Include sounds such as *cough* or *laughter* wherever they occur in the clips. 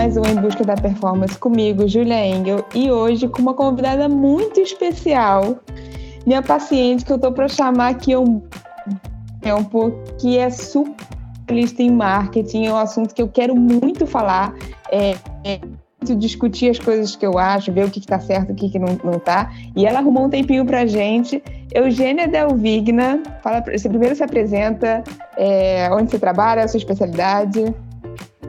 mais um Em Busca da Performance comigo, Julia Engel, e hoje com uma convidada muito especial, minha paciente, que eu tô para chamar aqui um tempo, que é super em marketing, é um assunto que eu quero muito falar. É, é discutir as coisas que eu acho, ver o que está certo, o que, que não, está. E ela arrumou um tempinho para gente. Eugênia Delvigna, fala, você primeiro se apresenta, é, onde você trabalha, a sua especialidade.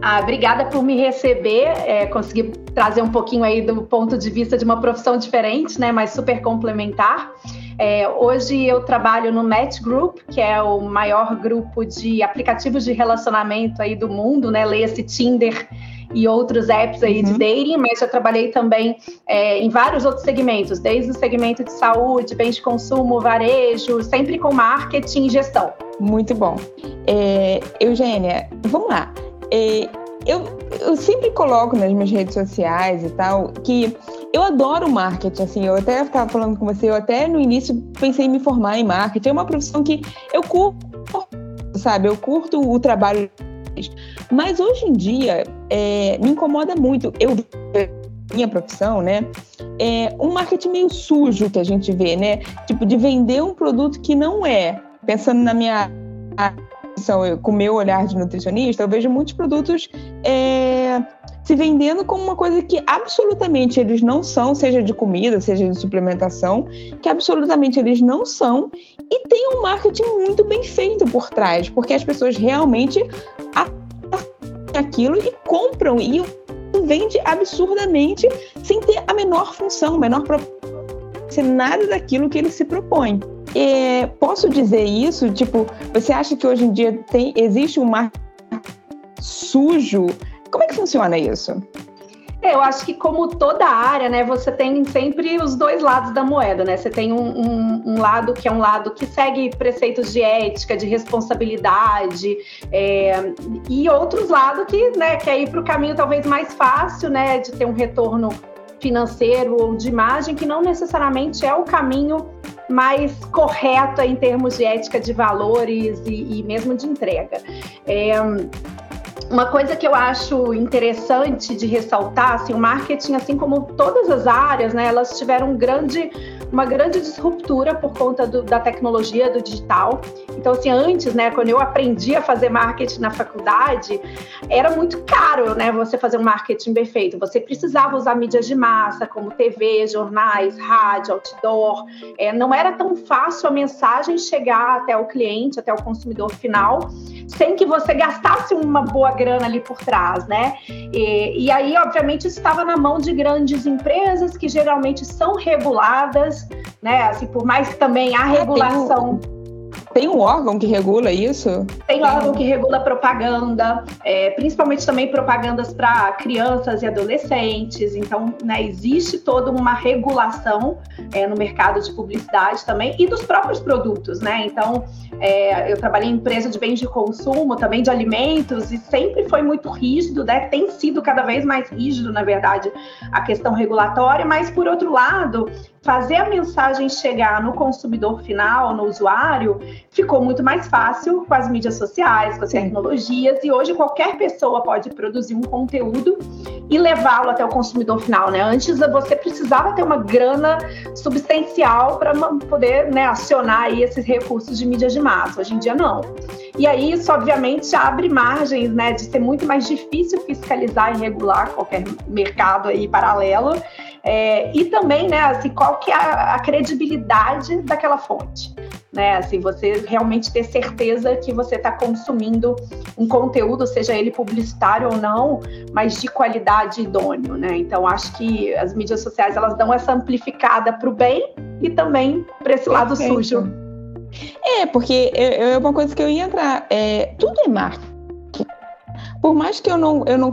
Ah, obrigada por me receber, é, conseguir trazer um pouquinho aí do ponto de vista de uma profissão diferente, né, mas super complementar. É, hoje eu trabalho no Match Group, que é o maior grupo de aplicativos de relacionamento aí do mundo, né, leia-se Tinder e outros apps aí uhum. de dating, mas eu trabalhei também é, em vários outros segmentos, desde o segmento de saúde, bens de consumo, varejo, sempre com marketing e gestão. Muito bom. É, Eugênia, vamos lá. É, eu, eu sempre coloco nas minhas redes sociais e tal que eu adoro marketing, assim, eu até estava falando com você, eu até no início pensei em me formar em marketing, é uma profissão que eu curto, sabe, eu curto o trabalho mas hoje em dia é, me incomoda muito. Eu minha profissão, né? É um marketing meio sujo que a gente vê, né? Tipo, de vender um produto que não é. Pensando na minha com o meu olhar de nutricionista, eu vejo muitos produtos é, se vendendo como uma coisa que absolutamente eles não são, seja de comida, seja de suplementação, que absolutamente eles não são, e tem um marketing muito bem feito por trás, porque as pessoas realmente aquilo e compram e vende absurdamente sem ter a menor função, menor ser nada daquilo que ele se propõe. É, posso dizer isso? Tipo, você acha que hoje em dia tem, existe um mar sujo? Como é que funciona isso? É, eu acho que como toda área, né, você tem sempre os dois lados da moeda, né? Você tem um, um, um lado que é um lado que segue preceitos de ética, de responsabilidade, é, e outros lados que né, quer ir para o caminho talvez mais fácil, né, de ter um retorno financeiro ou de imagem, que não necessariamente é o caminho mais correto em termos de ética de valores e, e mesmo de entrega. É, uma coisa que eu acho interessante de ressaltar, assim, o marketing, assim como todas as áreas, né, elas tiveram um grande uma grande disruptura por conta do, da tecnologia, do digital. Então, assim, antes, né, quando eu aprendi a fazer marketing na faculdade, era muito caro, né, você fazer um marketing bem feito. Você precisava usar mídias de massa, como TV, jornais, rádio, outdoor. É, não era tão fácil a mensagem chegar até o cliente, até o consumidor final, sem que você gastasse uma boa grana ali por trás, né? E, e aí, obviamente, estava na mão de grandes empresas que geralmente são reguladas né? Assim, por mais que também a regulação. Tem um órgão que regula isso? Tem órgão que regula propaganda, é, principalmente também propagandas para crianças e adolescentes. Então, né, existe toda uma regulação é, no mercado de publicidade também e dos próprios produtos, né? Então, é, eu trabalhei em empresa de bens de consumo, também de alimentos, e sempre foi muito rígido, né? Tem sido cada vez mais rígido, na verdade, a questão regulatória, mas por outro lado, fazer a mensagem chegar no consumidor final, no usuário, ficou muito mais fácil com as mídias sociais, com as Sim. tecnologias, e hoje qualquer pessoa pode produzir um conteúdo e levá-lo até o consumidor final, né? Antes você precisava ter uma grana substancial para poder né, acionar aí esses recursos de mídias de massa. Hoje em dia não. E aí isso obviamente abre margens, né, de ser muito mais difícil fiscalizar e regular qualquer mercado aí paralelo. É, e também, né, assim, qual que é a, a credibilidade daquela fonte né? Assim, você realmente ter certeza que você está consumindo um conteúdo, seja ele publicitário ou não, mas de qualidade idôneo, né? Então, acho que as mídias sociais elas dão essa amplificada para o bem e também para esse lado Perfeito. sujo. É, porque é, é uma coisa que eu ia entrar. É, tudo é marketing. Por mais que eu não, eu não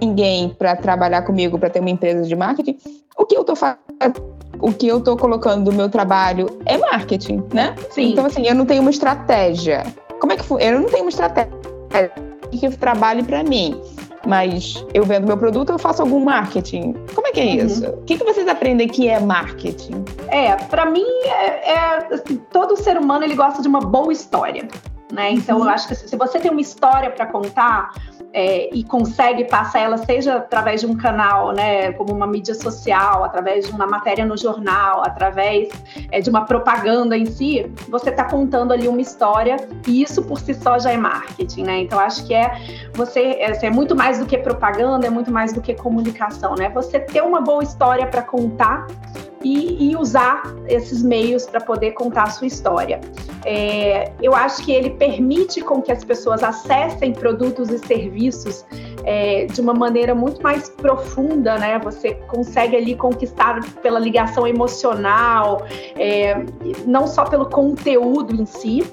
ninguém para trabalhar comigo, para ter uma empresa de marketing, o que eu estou fazendo, o que eu estou colocando do meu trabalho é marketing, né? Sim. Então, assim, eu não tenho uma estratégia. Como é que foi? Eu não tenho uma estratégia que trabalhe para mim. Mas eu vendo meu produto, eu faço algum marketing. Como é que é uhum. isso? O que, que vocês aprendem que é marketing? É, para mim, é, é assim, todo ser humano ele gosta de uma boa história. Né? Então, uhum. eu acho que se você tem uma história para contar, é, e consegue passar ela, seja através de um canal, né, como uma mídia social, através de uma matéria no jornal, através é, de uma propaganda em si, você está contando ali uma história e isso por si só já é marketing, né? Então acho que é você é, é muito mais do que propaganda, é muito mais do que comunicação, né? Você ter uma boa história para contar e, e, usar esses meios para poder contar a sua história. É, eu acho que ele permite com que as pessoas acessem produtos e serviços é, de uma maneira muito mais profunda, né? Você consegue ali conquistar pela ligação emocional, é, não só pelo conteúdo em si,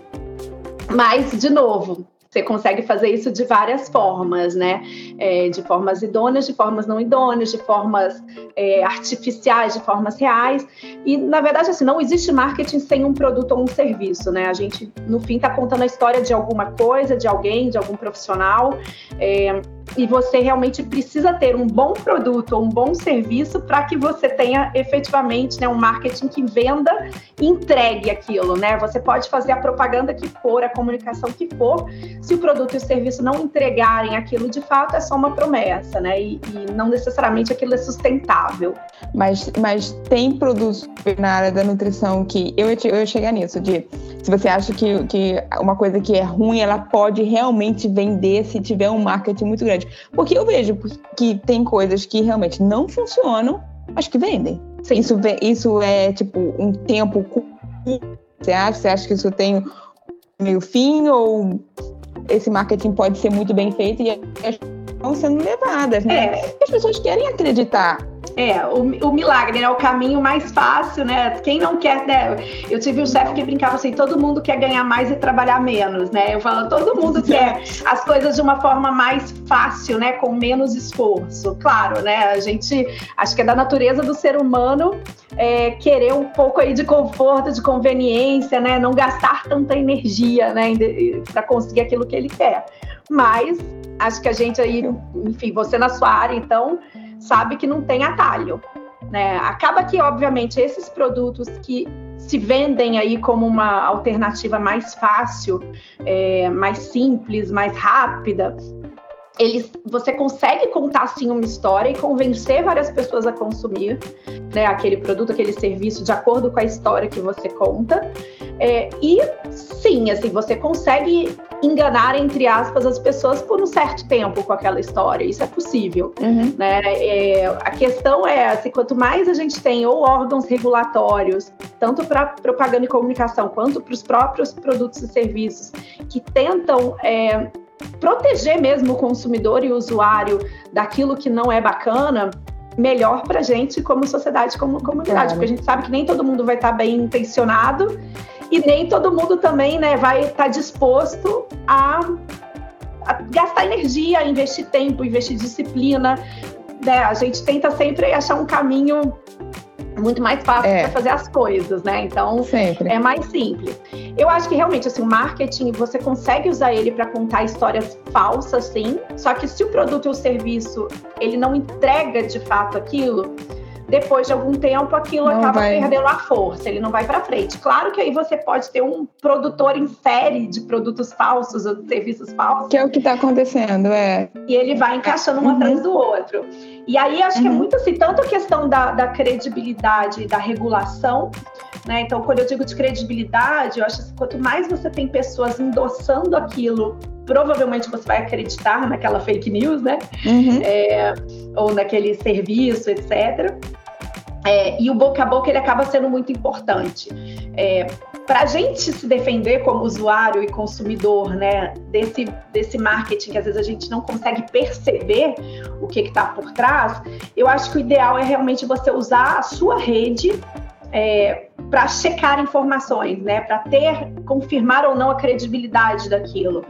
mas, de novo, você consegue fazer isso de várias formas, né? É, de formas idôneas, de formas não idôneas, de formas é, artificiais, de formas reais. E, na verdade, assim, não existe marketing sem um produto ou um serviço, né? A gente, no fim, está contando a história de alguma coisa, de alguém, de algum profissional. É, e você realmente precisa ter um bom produto ou um bom serviço para que você tenha efetivamente né, um marketing que venda e entregue aquilo, né? Você pode fazer a propaganda que for, a comunicação que for, se o produto e o serviço não entregarem aquilo de fato, é só uma promessa, né? E, e não necessariamente aquilo é sustentável. Mas, mas tem produtos na área da nutrição que eu, eu ia nisso, de se você acha que, que uma coisa que é ruim, ela pode realmente vender se tiver um marketing muito grande. Porque eu vejo que tem coisas que realmente não funcionam, mas que vendem. Sim. Isso, isso é tipo um tempo curto. Você acha? Você acha que isso tem meio fim ou esse marketing pode ser muito bem feito e as estão sendo levadas, né? É. As pessoas querem acreditar. É, o, o milagre, né? O caminho mais fácil, né? Quem não quer, né? Eu tive um chefe que brincava assim: todo mundo quer ganhar mais e trabalhar menos, né? Eu falo, todo mundo *laughs* quer as coisas de uma forma mais fácil, né? Com menos esforço. Claro, né? A gente acho que é da natureza do ser humano é, querer um pouco aí de conforto, de conveniência, né? Não gastar tanta energia, né? Para conseguir aquilo que ele quer. Mas acho que a gente aí, enfim, você na sua área, então, sabe que não tem atalho. Né? Acaba que, obviamente, esses produtos que se vendem aí como uma alternativa mais fácil, é, mais simples, mais rápida, eles, você consegue contar sim uma história e convencer várias pessoas a consumir né, aquele produto, aquele serviço de acordo com a história que você conta. É, e sim, assim, você consegue enganar, entre aspas, as pessoas por um certo tempo com aquela história. Isso é possível. Uhum. Né? É, a questão é, assim, quanto mais a gente tem ou órgãos regulatórios, tanto para propaganda e comunicação, quanto para os próprios produtos e serviços, que tentam é, proteger mesmo o consumidor e o usuário daquilo que não é bacana, melhor para a gente como sociedade, como comunidade, porque a gente sabe que nem todo mundo vai estar tá bem intencionado e nem todo mundo também né, vai estar tá disposto a, a, gastar energia, investir tempo, investir disciplina. Né? A gente tenta sempre achar um caminho muito mais fácil é. para fazer as coisas, né? Então Sempre. é mais simples. Eu acho que realmente assim, o marketing você consegue usar ele para contar histórias falsas, sim. Só que se o produto ou o serviço ele não entrega de fato aquilo, depois de algum tempo aquilo não acaba vai. perdendo a força, ele não vai para frente. Claro que aí você pode ter um produtor em série de produtos falsos ou de serviços falsos. Que é o que está acontecendo, é. E ele vai encaixando um uhum. atrás do outro. E aí acho uhum. que é uhum. muito assim, tanto a questão da, da credibilidade da regulação, né? Então, quando eu digo de credibilidade, eu acho que quanto mais você tem pessoas endossando aquilo provavelmente você vai acreditar naquela fake news, né? Uhum. É, ou naquele serviço, etc. É, e o boca a boca ele acaba sendo muito importante. É, para a gente se defender como usuário e consumidor, né, desse, desse marketing que às vezes a gente não consegue perceber o que está por trás, eu acho que o ideal é realmente você usar a sua rede é, para checar informações, né, para ter, confirmar ou não a credibilidade daquilo.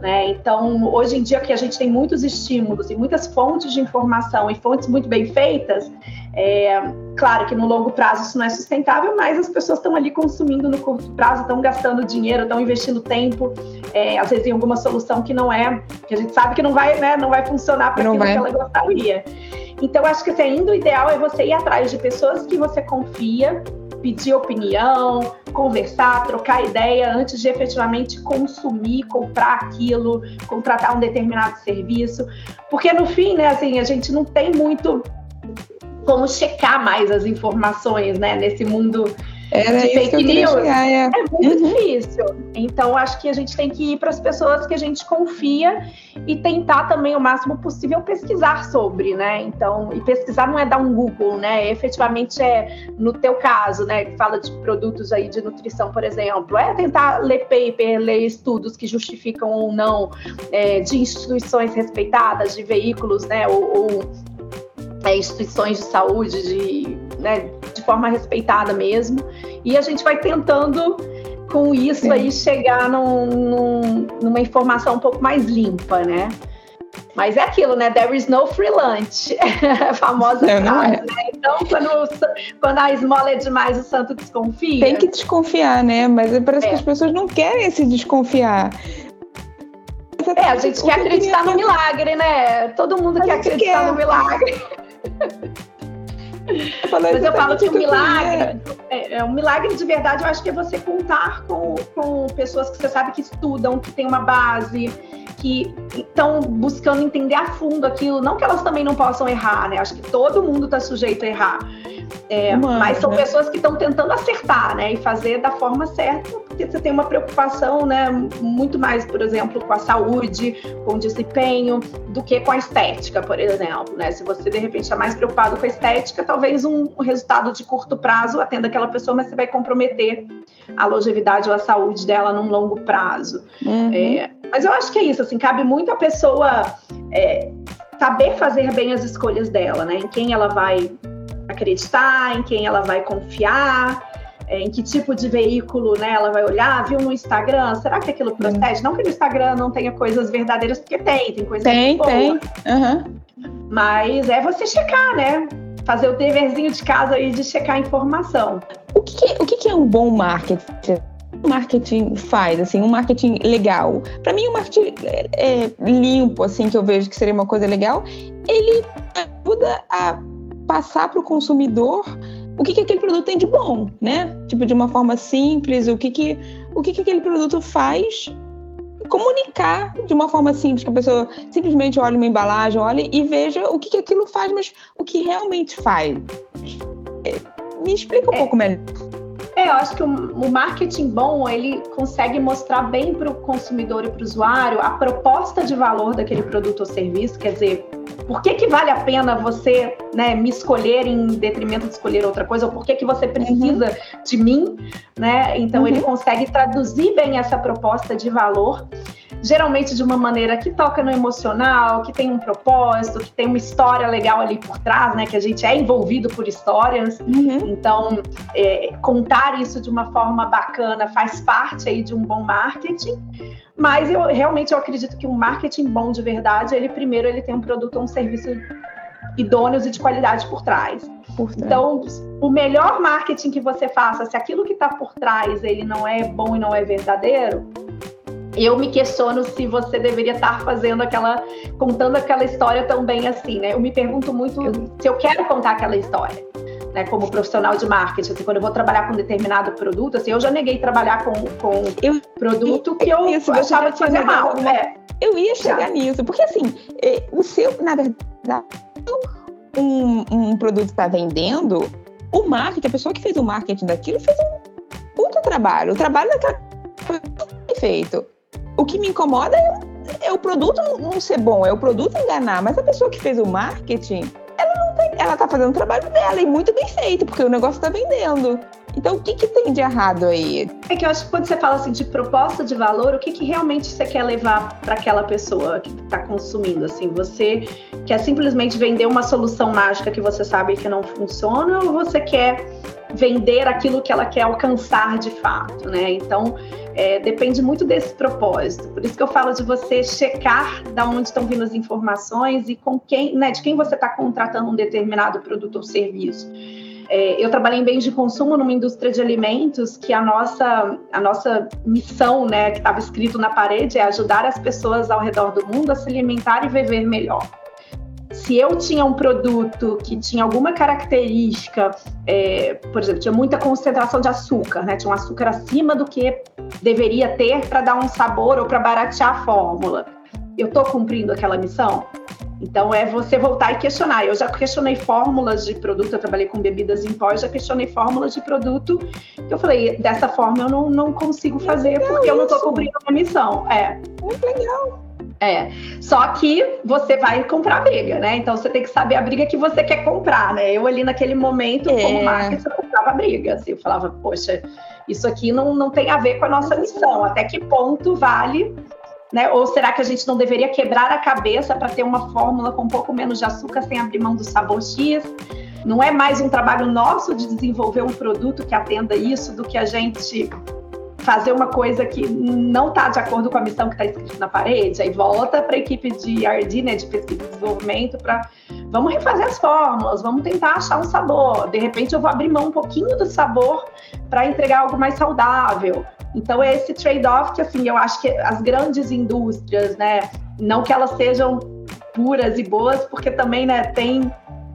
Né? Então, hoje em dia que a gente tem muitos estímulos e muitas fontes de informação e fontes muito bem feitas, é, claro que no longo prazo isso não é sustentável, mas as pessoas estão ali consumindo no curto prazo, estão gastando dinheiro, estão investindo tempo, é, às vezes em alguma solução que não é, que a gente sabe que não vai, né, não vai funcionar para aquilo vai. que ela gostaria. Então, acho que assim, ainda o ideal é você ir atrás de pessoas que você confia, pedir opinião, conversar, trocar ideia antes de efetivamente consumir, comprar aquilo, contratar um determinado serviço. Porque no fim, né, assim, a gente não tem muito como checar mais as informações, né, nesse mundo era de fake news. Chegar, é. é. muito uhum. difícil. Então, acho que a gente tem que ir para as pessoas que a gente confia e tentar também o máximo possível pesquisar sobre, né? Então, e pesquisar não é dar um Google, né? Efetivamente é, no teu caso, né? Que fala de produtos aí de nutrição, por exemplo, é tentar ler paper, ler estudos que justificam ou não é, de instituições respeitadas, de veículos, né? Ou, ou é, instituições de saúde, de, né, de forma respeitada mesmo. E a gente vai tentando, com isso Sim. aí, chegar num, num, numa informação um pouco mais limpa, né? Mas é aquilo, né? There is no free lunch. *laughs* a famosa é, frase, é. né? Então, quando, quando a esmola é demais, o santo desconfia. Tem que desconfiar, né? Mas parece é. que as pessoas não querem se desconfiar. É, a gente quer acreditar no milagre, né? Todo mundo quer acreditar quer. no milagre. *laughs* Mas eu falo que o milagre, é, é, um milagre de verdade, eu acho que é você contar com, com pessoas que você sabe que estudam, que tem uma base, que estão buscando entender a fundo aquilo. Não que elas também não possam errar, né? Acho que todo mundo está sujeito a errar. É, mas são né? pessoas que estão tentando acertar, né? E fazer da forma certa, porque você tem uma preocupação, né? Muito mais, por exemplo, com a saúde, com o desempenho, do que com a estética, por exemplo, né? Se você de repente é mais preocupado com a estética, talvez um resultado de curto prazo atenda aquela pessoa, mas você vai comprometer a longevidade ou a saúde dela num longo prazo. Uhum. É, mas eu acho que é isso, assim, cabe muito a pessoa é, saber fazer bem as escolhas dela, né? Em quem ela vai acreditar, em quem ela vai confiar, é, em que tipo de veículo né, ela vai olhar, viu no Instagram, será que aquilo protege? Não que no Instagram não tenha coisas verdadeiras, porque tem, tem coisas Tem, boas. tem. Uhum. Mas é você checar, né? Fazer o deverzinho de casa aí de checar a informação. O que, o que é um bom marketing? marketing faz, assim, um marketing legal. Para mim, o um marketing é, é, limpo, assim, que eu vejo que seria uma coisa legal, ele ajuda a passar para o consumidor o que, que aquele produto tem de bom, né? Tipo, de uma forma simples, o que, que, o que, que aquele produto faz comunicar de uma forma simples, que a pessoa simplesmente olhe uma embalagem, olhe e veja o que, que aquilo faz, mas o que realmente faz. É, me explica um é. pouco melhor. É, eu acho que o, o marketing bom ele consegue mostrar bem para o consumidor e para o usuário a proposta de valor daquele produto ou serviço, quer dizer, por que, que vale a pena você né, me escolher em detrimento de escolher outra coisa, ou por que, que você precisa uhum. de mim, né? Então uhum. ele consegue traduzir bem essa proposta de valor geralmente de uma maneira que toca no emocional, que tem um propósito, que tem uma história legal ali por trás, né? Que a gente é envolvido por histórias. Uhum. Então, é, contar isso de uma forma bacana faz parte aí de um bom marketing. Mas eu realmente eu acredito que um marketing bom de verdade, ele primeiro ele tem um produto ou um serviço idôneos e de qualidade por trás. por trás. Então, o melhor marketing que você faça, se aquilo que está por trás ele não é bom e não é verdadeiro, eu me questiono se você deveria estar fazendo aquela, contando aquela história tão bem assim, né? Eu me pergunto muito se eu quero contar aquela história. Né, como profissional de marketing, assim, quando eu vou trabalhar com um determinado produto, assim, eu já neguei trabalhar com, com eu, produto que eu isso, achava que fazia mal. É. Eu ia chegar já. nisso, porque assim, é, o seu, na verdade, um, um produto está vendendo, o marketing, a pessoa que fez o marketing daquilo fez um puta trabalho. O trabalho daquela foi feito. O que me incomoda é, é o produto não, ser bom, é o produto enganar. Mas a pessoa que fez o marketing, ela não tem, ela tá fazendo o trabalho dela e muito bem feito, porque o negócio tá vendendo. Então, o que, que tem de errado aí? É que eu acho que quando você fala assim de proposta de valor, o que, que realmente você quer levar para aquela pessoa que está consumindo? Assim, você quer simplesmente vender uma solução mágica que você sabe que não funciona, ou você quer vender aquilo que ela quer alcançar de fato, né? Então, é, depende muito desse propósito. Por isso que eu falo de você checar da onde estão vindo as informações e com quem, né, de quem você está contratando um determinado produto ou serviço. É, eu trabalhei em bens de consumo numa indústria de alimentos que a nossa, a nossa missão, né, que estava escrito na parede, é ajudar as pessoas ao redor do mundo a se alimentar e viver melhor. Se eu tinha um produto que tinha alguma característica, é, por exemplo, tinha muita concentração de açúcar, né? Tinha um açúcar acima do que deveria ter para dar um sabor ou para baratear a fórmula. Eu estou cumprindo aquela missão? Então é você voltar e questionar. Eu já questionei fórmulas de produto, eu trabalhei com bebidas em pó, já questionei fórmulas de produto que eu falei, dessa forma eu não, não consigo fazer porque eu não estou cumprindo a minha missão. É. Muito legal. É, só que você vai comprar briga, né? Então você tem que saber a briga que você quer comprar, né? Eu ali naquele momento, é. como marketing, eu comprava briga. Assim, eu falava, poxa, isso aqui não, não tem a ver com a nossa missão. Até que ponto vale né? Ou será que a gente não deveria quebrar a cabeça para ter uma fórmula com um pouco menos de açúcar sem abrir mão do sabor X? Não é mais um trabalho nosso de desenvolver um produto que atenda isso do que a gente fazer uma coisa que não está de acordo com a missão que está escrita na parede, aí volta para a equipe de R&D, né, de pesquisa e desenvolvimento, para vamos refazer as fórmulas, vamos tentar achar um sabor. De repente eu vou abrir mão um pouquinho do sabor para entregar algo mais saudável. Então é esse trade-off que assim eu acho que as grandes indústrias, né, não que elas sejam puras e boas, porque também né, tem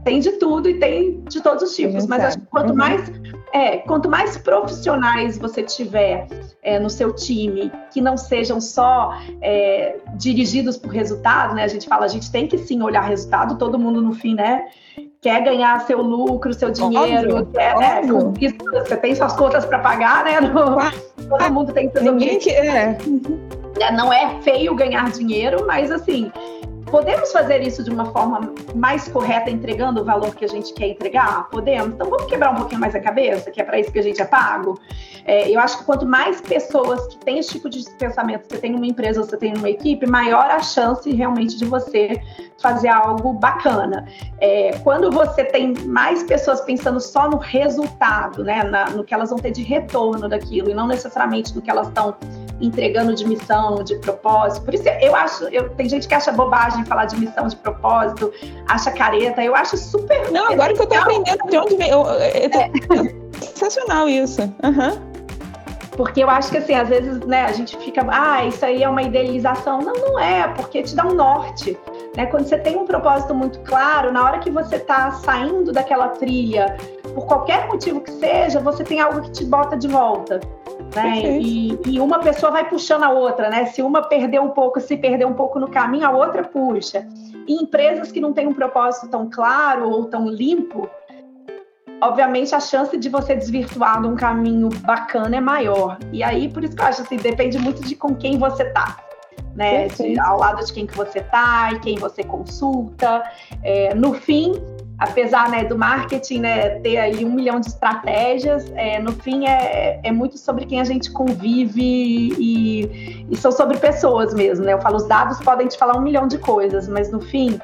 tem de tudo e tem de todos os tipos. Mas acho que quanto uhum. mais é, quanto mais profissionais você tiver é, no seu time, que não sejam só é, dirigidos por resultado, né? A gente fala, a gente tem que sim olhar resultado, todo mundo no fim, né? Quer ganhar seu lucro, seu dinheiro, óbvio, quer, né? Você tem suas contas para pagar, né? No, todo mundo tem seus Ninguém que, é. Não é feio ganhar dinheiro, mas assim, Podemos fazer isso de uma forma mais correta, entregando o valor que a gente quer entregar? Podemos. Então vamos quebrar um pouquinho mais a cabeça, que é para isso que a gente é pago. É, eu acho que quanto mais pessoas que têm esse tipo de pensamento, você tem numa empresa, você tem numa equipe, maior a chance realmente de você fazer algo bacana. É, quando você tem mais pessoas pensando só no resultado, né, na, no que elas vão ter de retorno daquilo, e não necessariamente no que elas estão entregando de missão, de propósito. Por isso eu acho, eu, tem gente que acha bobagem falar de missão, de propósito, acha careta. Eu acho super. Não, agora que eu tô aprendendo de onde vem. Eu, eu tô... é. *laughs* Sensacional isso. Uhum. Porque eu acho que assim, às vezes, né, a gente fica, ah, isso aí é uma idealização. Não, não é, porque te dá um norte. Né? Quando você tem um propósito muito claro, na hora que você está saindo daquela trilha, por qualquer motivo que seja, você tem algo que te bota de volta. Né? E, e, uma pessoa vai puxando a outra, né? Se uma perder um pouco, se perder um pouco no caminho, a outra puxa. E empresas que não têm um propósito tão claro ou tão limpo, obviamente a chance de você desvirtuar de um caminho bacana é maior. E aí, por isso que eu acho assim, depende muito de com quem você tá. Né, de, ao lado de quem que você tá e quem você consulta. É, no fim, apesar né, do marketing né, ter aí um milhão de estratégias, é, no fim é, é muito sobre quem a gente convive e, e, são sobre pessoas mesmo. Né? Eu falo, os dados podem te falar um milhão de coisas, mas no fim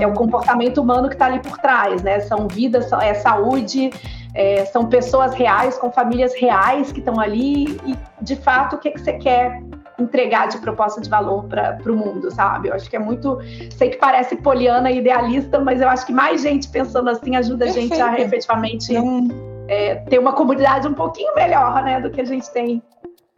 é o comportamento humano que está ali por trás, né? São vidas, é saúde, é, são pessoas reais, com famílias reais que estão ali e, de fato, o que, que você quer entregar de proposta de valor para o mundo, sabe? Eu acho que é muito. Sei que parece poliana e idealista, mas eu acho que mais gente pensando assim ajuda a gente a efetivamente é, ter uma comunidade um pouquinho melhor, né, do que a gente tem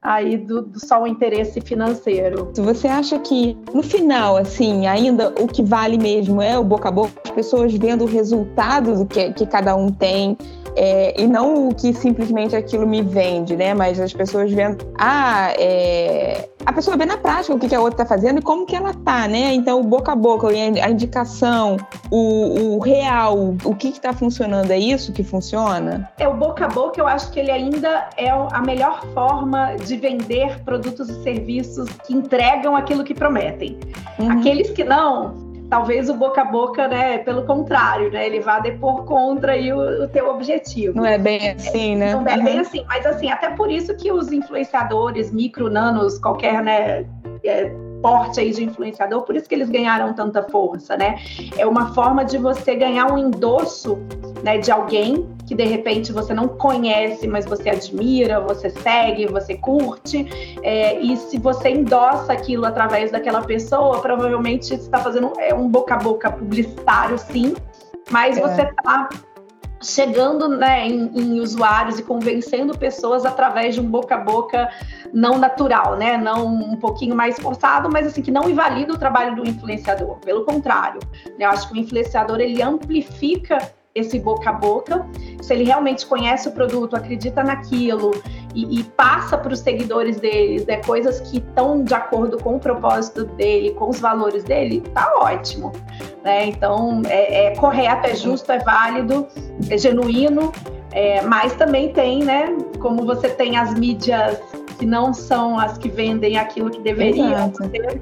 aí do, do, só o interesse financeiro. Você acha que no final, assim, ainda o que vale mesmo é o boca a boca, as pessoas vendo o resultado do que, que cada um tem, é, e não o que simplesmente aquilo me vende, né? Mas as pessoas vendo, ah, é... a pessoa vê na prática o que, a outra está fazendo e como que ela tá, né? Então, o boca a boca, a indicação, o, o real, o que está funcionando, é isso que funciona? É, o boca a boca, eu acho que ele ainda é a melhor forma de vender produtos e serviços que entregam aquilo que prometem. Uhum. Aqueles que não, talvez o boca a boca, né, pelo contrário, né, ele vá depor contra aí o, o teu objetivo. Não é bem assim, né? Não é uhum. bem assim, mas assim, até por isso que os influenciadores, micro, nanos, qualquer, né, é, porte aí de influenciador, por isso que eles ganharam tanta força, né? É uma forma de você ganhar um endosso, né, de alguém que de repente você não conhece, mas você admira, você segue, você curte, é, e se você endossa aquilo através daquela pessoa, provavelmente você está fazendo é, um boca a boca publicitário, sim, mas é. você está chegando né, em, em, usuários e convencendo pessoas através de um boca a boca não natural, né? Não um pouquinho mais forçado, mas assim que não invalida o trabalho do influenciador. Pelo contrário, né, eu acho que o influenciador ele amplifica esse boca a boca. Se ele realmente conhece o produto, acredita naquilo e, e passa para os seguidores deles né, coisas que estão de acordo com o propósito dele, com os valores dele, tá ótimo. Né? Então é, é correto, é justo, é válido, é genuíno. É, mas também tem, né? Como você tem as mídias que não são as que vendem aquilo que deveriam ser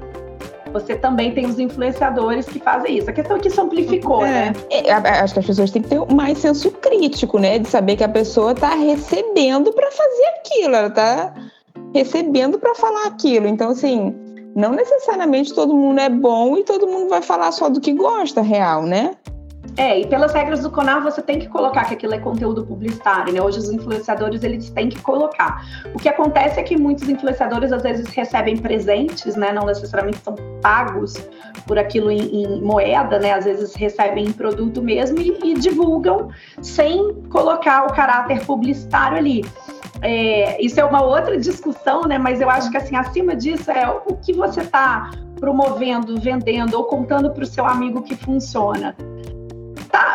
você também tem os influenciadores que fazem isso. A questão é que isso amplificou, é. né? É, acho que as pessoas têm que ter mais senso crítico, né? De saber que a pessoa está recebendo para fazer aquilo, ela está recebendo para falar aquilo. Então, assim, não necessariamente todo mundo é bom e todo mundo vai falar só do que gosta, real, né? É, e pelas regras do CONAR você tem que colocar que aquilo é conteúdo publicitário, né? Hoje os influenciadores eles têm que colocar. O que acontece é que muitos influenciadores às vezes recebem presentes, né? Não necessariamente são pagos por aquilo em, em moeda, né? Às vezes recebem em produto mesmo e, e divulgam sem colocar o caráter publicitário ali. É, isso é uma outra discussão, né? Mas eu acho que assim acima disso é o que você está promovendo, vendendo ou contando para o seu amigo que funciona.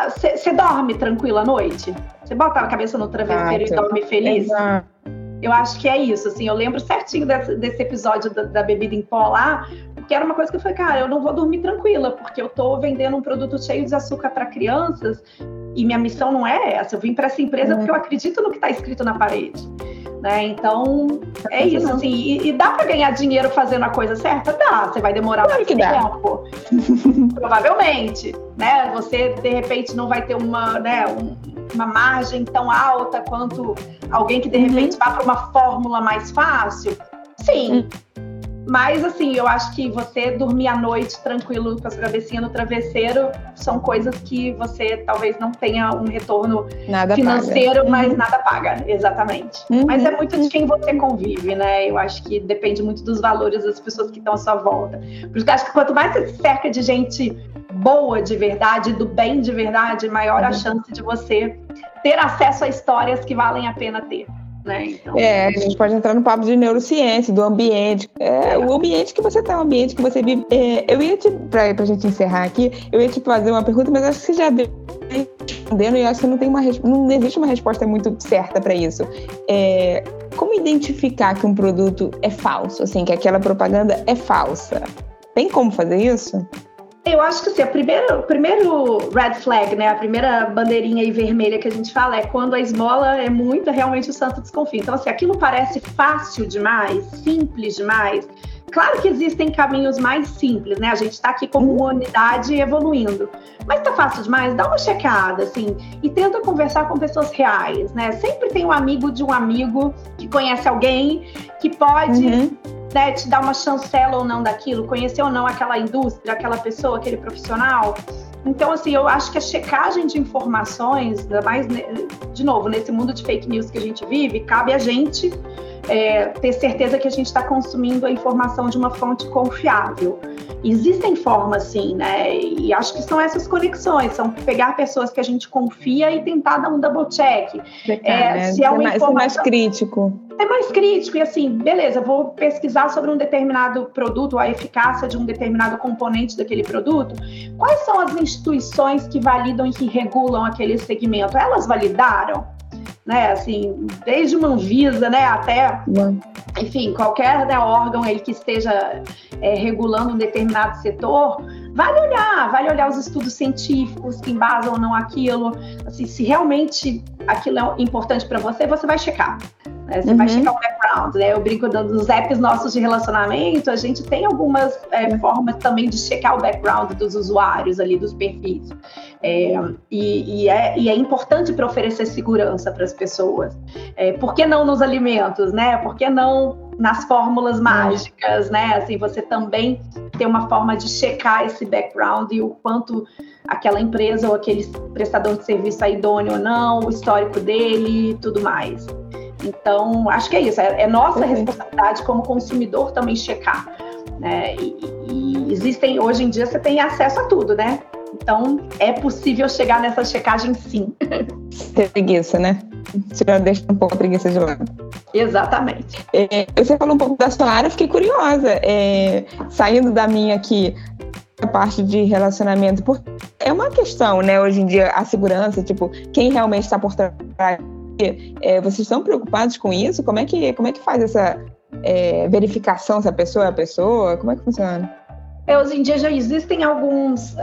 Você tá, dorme tranquila à noite? Você bota a cabeça no travesseiro Exato. e dorme feliz? Exato. Eu acho que é isso, assim, eu lembro certinho desse, desse episódio da, da, bebida em pó lá, porque era uma coisa que eu falei, cara, eu não vou dormir tranquila, porque eu tô vendendo um produto cheio de açúcar para crianças e minha missão não é essa. Eu vim para essa empresa porque eu acredito no que está escrito na parede. Né? Então, é isso, assim. E, e dá para ganhar dinheiro fazendo a coisa certa? Dá. Você vai demorar claro mais tempo. *laughs* Provavelmente. Né? Você, de repente, não vai ter uma, né, um, uma margem tão alta quanto alguém que, de repente, uhum. vá para uma fórmula mais fácil. Sim. Uhum. Mas, assim, eu acho que você dormir à noite tranquilo com a sua cabecinha no travesseiro são coisas que você talvez não tenha um retorno nada financeiro, paga. mas uhum. nada paga, exatamente. Uhum. Mas é muito de quem você convive, né? Eu acho que depende muito dos valores das pessoas que estão à sua volta. Por isso que eu acho que quanto mais você se cerca de gente boa de verdade, do bem de verdade, maior uhum. a chance de você ter acesso a histórias que valem a pena ter. Né? Então, é, a gente pode entrar no papo de neurociência, do ambiente. É, o ambiente que você está, o ambiente que você vive. É, eu ia te, para a gente encerrar aqui, eu ia te fazer uma pergunta, mas acho que você já deu respondendo e acho que não tem uma não existe uma resposta muito certa para isso. É, como identificar que um produto é falso, assim, que aquela propaganda é falsa? Tem como fazer isso? Eu acho que assim, o primeiro, red flag, né? A primeira bandeirinha aí vermelha que a gente fala é quando a esmola é muita, realmente o santo desconfia. Então, assim, aquilo parece fácil demais, simples demais. Claro que existem caminhos mais simples, né? A gente está aqui como uma unidade evoluindo. Mas tá fácil demais? Dá uma checada, assim, e tenta conversar com pessoas reais, né? Sempre tem um amigo de um amigo que conhece alguém que pode uhum né, te dar uma chancela ou não daquilo, conhecer ou não aquela indústria, aquela pessoa, aquele profissional. Então, assim, eu acho que a checagem de informações, mais, de novo, nesse mundo de fake news que a gente vive, cabe a gente é, ter certeza que a gente está consumindo a informação de uma fonte confiável. Existem formas, sim, né? E acho que são essas conexões, são pegar pessoas que a gente confia e tentar dar um double check. É, né? Se é uma informação... mais crítico. É mais crítico e assim, beleza, vou pesquisar sobre um determinado produto, a eficácia de um determinado componente daquele produto. Quais são as instituições que validam e que regulam aquele segmento? Elas validaram? Né? Assim, desde uma Anvisa, né, até, enfim, qualquer né, órgão aí que esteja é, regulando um determinado setor, vale olhar, vale olhar os estudos científicos que embasam ou não aquilo. Assim, se realmente aquilo é importante para você, você vai checar. Né? Você uhum. vai checar o background, né? Eu brinco dos apps nossos de relacionamento, a gente tem algumas é, formas também de checar o background dos usuários ali, dos perfis. É, e, e, é, e, é, importante para oferecer segurança para as pessoas. É, por que não nos alimentos, né? Por que não nas fórmulas mágicas, né? Assim, você também tem uma forma de checar esse background e o quanto aquela empresa ou aquele prestador de serviço é idôneo ou não, o histórico dele e tudo mais. Então, acho que é isso. É, é nossa uhum. responsabilidade como consumidor também checar. Né? E, e, existem, hoje em dia, você tem acesso a tudo, né? Então, é possível chegar nessa checagem sim. Preguiça, né? Você já deixa um pouco a preguiça de lado. Exatamente. É, você falou um pouco da sua área, fiquei curiosa. É, saindo da minha aqui, a parte de relacionamento, porque é uma questão, né, hoje em dia, a segurança, tipo, quem realmente está por trás. É, vocês estão preocupados com isso? Como é que, como é que faz essa é, verificação se a pessoa é a pessoa? Como é que funciona? É, hoje em dia já existem alguns,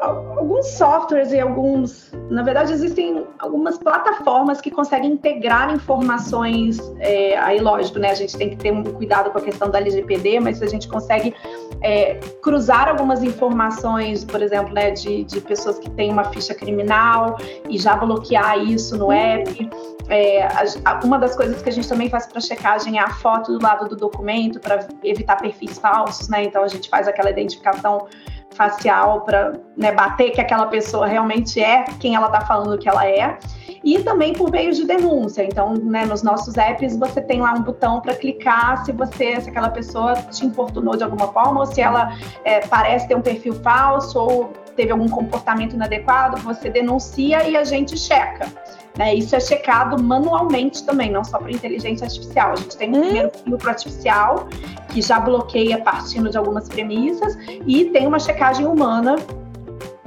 alguns softwares e alguns, na verdade, existem algumas plataformas que conseguem integrar informações. É, aí, lógico, né? A gente tem que ter um cuidado com a questão da LGPD, mas a gente consegue é, cruzar algumas informações, por exemplo, né, de, de pessoas que têm uma ficha criminal e já bloquear isso no app. É, uma das coisas que a gente também faz para checagem é a foto do lado do documento para evitar perfis falsos, né? Então a gente faz aquela identificação facial para né, bater que aquela pessoa realmente é quem ela está falando que ela é. E também por meio de denúncia. Então, né, nos nossos apps você tem lá um botão para clicar se você, se aquela pessoa te importunou de alguma forma, ou se ela é, parece ter um perfil falso, ou teve algum comportamento inadequado, você denuncia e a gente checa. Né? Isso é checado manualmente também, não só para inteligência artificial. A gente tem um hum. primeiro filtro artificial que já bloqueia partindo de algumas premissas e tem uma checagem humana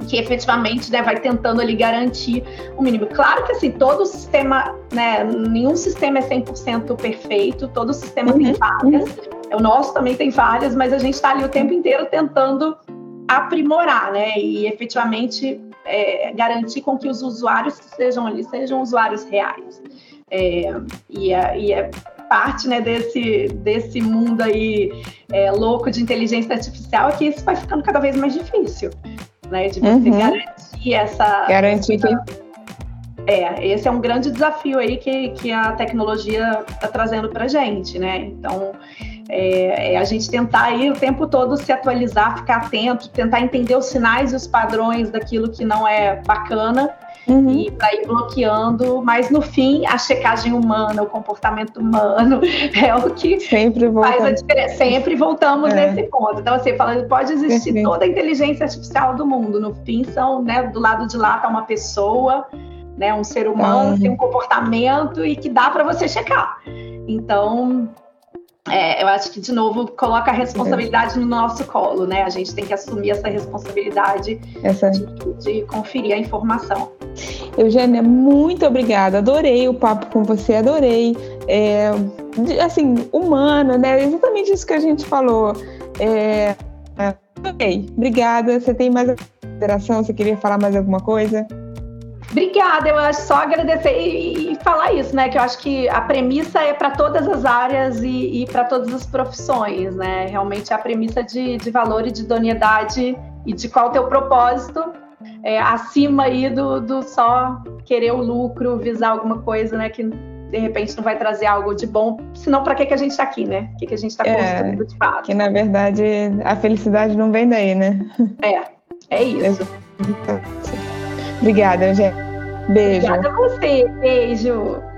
que efetivamente né, vai tentando ali garantir o mínimo. Claro que assim, todo sistema, né, nenhum sistema é 100% perfeito, todo sistema uhum, tem falhas. Uhum. O nosso também tem falhas, mas a gente está ali o tempo inteiro tentando aprimorar, né? E efetivamente é, garantir com que os usuários que sejam ali sejam usuários reais. É, e, é, e, é, parte né, desse, desse mundo aí é, louco de inteligência artificial é que isso vai ficando cada vez mais difícil, né? De você uhum. garantir essa. Garantir que. É, esse é um grande desafio aí que, que a tecnologia está trazendo para gente, né? Então, é, é, a gente tentar aí o tempo todo se atualizar, ficar atento, tentar entender os sinais e os padrões daquilo que não é bacana uhum. e para ir bloqueando, mas no fim a checagem humana, o comportamento humano *laughs* é o que sempre faz a diferença. Sempre voltamos é. nesse ponto. Então, assim, falando, pode existir Perfeito. toda a inteligência artificial do mundo, no fim são, né, do lado de lá está uma pessoa, né, um ser humano, uhum. tem um comportamento e que dá para você checar. Então, é, eu acho que, de novo, coloca a responsabilidade no nosso colo, né? A gente tem que assumir essa responsabilidade essa... De, de, conferir a informação. Eugênia, muito obrigada. Adorei o papo com você, adorei. É, assim, humana, né? Exatamente isso que a gente falou. É, adorei. Obrigada. Você tem mais consideração? Você queria falar mais alguma coisa? Obrigada, eu acho só agradecer e, e, falar isso, né? Que eu acho que a premissa é para todas as áreas e, e para todas as profissões, né? Realmente a premissa de, de valor e de idoneidade e de qual o teu propósito é, acima aí do, do só querer o lucro, visar alguma coisa, né? Que de repente não vai trazer algo de bom, senão para que, que a gente está aqui, né? O que, que a gente está é, construindo de fato. Que na verdade a felicidade não vem daí, né? É, é isso. Obrigada, gente. Beijo. Obrigada a você. Beijo.